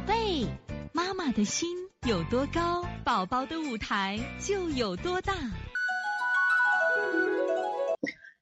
宝贝，妈妈的心有多高，宝宝的舞台就有多大。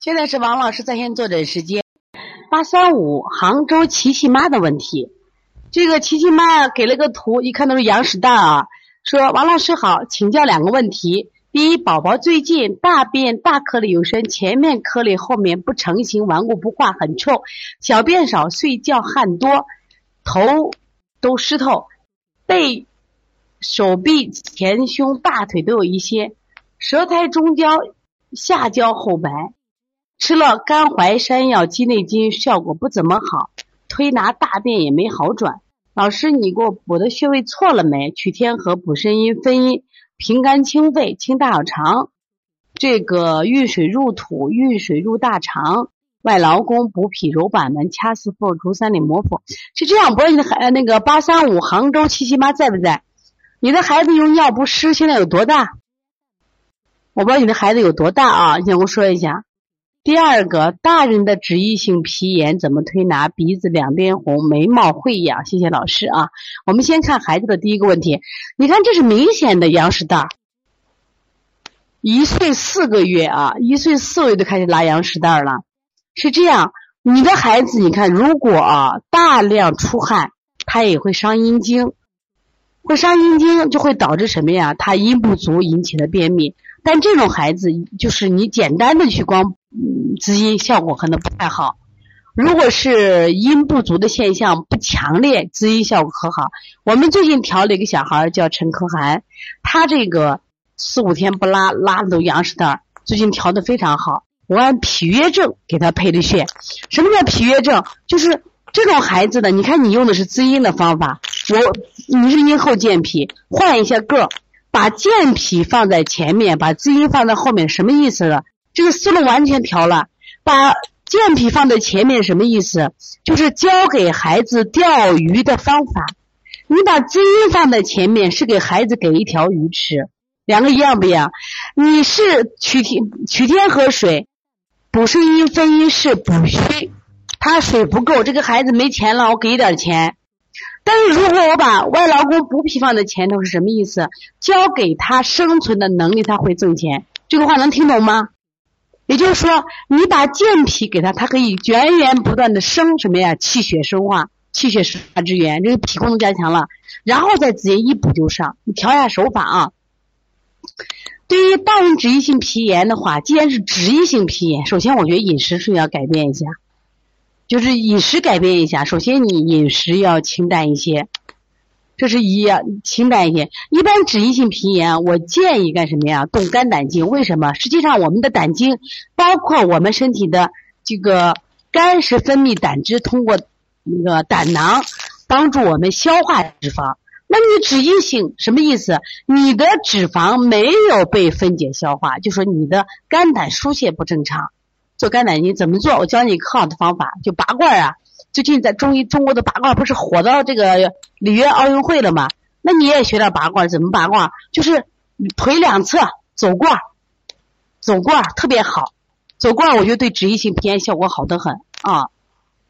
现在是王老师在线坐诊时间，八三五杭州琪琪妈的问题。这个琪琪妈给了个图，一看都是羊屎蛋啊。说王老师好，请教两个问题。第一，宝宝最近大便大颗粒有声，前面颗粒后面不成形，顽固不化，很臭，小便少，睡觉汗多，头都湿透，背、手臂、前胸、大腿都有一些，舌苔中焦，下焦后白。吃了甘淮山药鸡内金，效果不怎么好，推拿大便也没好转。老师，你给我补的穴位错了没？取天河、补肾阴、分阴、平肝清肺、清大小肠。这个运水入土，运水入大肠，外劳宫、补脾、揉板门、掐四腹、足三里、摩腹。是这样，不知道你的孩那个八三五杭州七七妈在不在？你的孩子用尿不湿，现在有多大？我不知道你的孩子有多大啊？你先给我说一下。第二个，大人的脂溢性皮炎怎么推拿？鼻子两边红，眉毛会痒。谢谢老师啊。我们先看孩子的第一个问题，你看这是明显的羊屎蛋，一岁四个月啊，一岁四个月就开始拉羊屎蛋了。是这样，你的孩子，你看如果啊大量出汗，他也会伤阴经，会伤阴经就会导致什么呀？他阴不足引起的便秘。但这种孩子就是你简单的去光。滋阴效果可能不太好。如果是阴不足的现象不强烈，滋阴效果可好。我们最近调了一个小孩叫陈可涵，他这个四五天不拉，拉的都羊屎蛋儿，最近调的非常好。我按脾约症给他配的穴。什么叫脾约症？就是这种孩子的，你看你用的是滋阴的方法，我你是阴后健脾，换一下个，把健脾放在前面，把滋阴放在后面，什么意思呢？这个思路完全调了，把健脾放在前面什么意思？就是教给孩子钓鱼的方法。你把滋阴放在前面，是给孩子给一条鱼吃，两个一样不一样？你是取天取天河水，补肾阴分阴是补虚，他水不够，这个孩子没钱了，我给点钱。但是如果我把外劳宫补脾放在前头，是什么意思？交给他生存的能力，他会挣钱。这个话能听懂吗？也就是说，你把健脾给他，他可以源源不断的生什么呀？气血生化，气血生化之源，这个脾功能加强了，然后再直接一补就上。你调一下手法啊。对于大人脂溢性皮炎的话，既然是脂溢性皮炎，首先我觉得饮食是要改变一下，就是饮食改变一下。首先你饮食要清淡一些。这是一清淡一些。一般脂溢性皮炎，我建议干什么呀？动肝胆经。为什么？实际上，我们的胆经包括我们身体的这个肝是分泌胆汁，通过那个胆囊帮助我们消化脂肪。那你脂溢性什么意思？你的脂肪没有被分解消化，就说你的肝胆疏泄不正常。做肝胆经怎么做？我教你很好的方法，就拔罐啊。最近在中医中国的拔罐不是火到这个里约奥运会了吗？那你也学点拔罐，怎么拔罐？就是腿两侧走罐，走罐特别好。走罐我觉得对脂溢性皮炎效果好得很啊。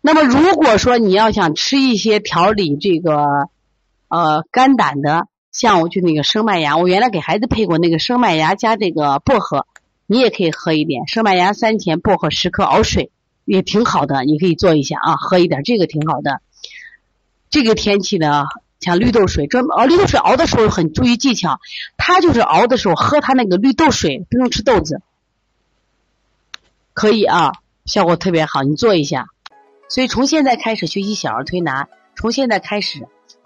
那么如果说你要想吃一些调理这个呃肝胆的，像我就那个生麦芽，我原来给孩子配过那个生麦芽加这个薄荷，你也可以喝一点生麦芽三钱，薄荷十克熬水。也挺好的，你可以做一下啊，喝一点这个挺好的。这个天气呢，像绿豆水，专门熬绿豆水熬的时候很注意技巧，它就是熬的时候喝它那个绿豆水，不用吃豆子，可以啊，效果特别好，你做一下。所以从现在开始学习小儿推拿，从现在开始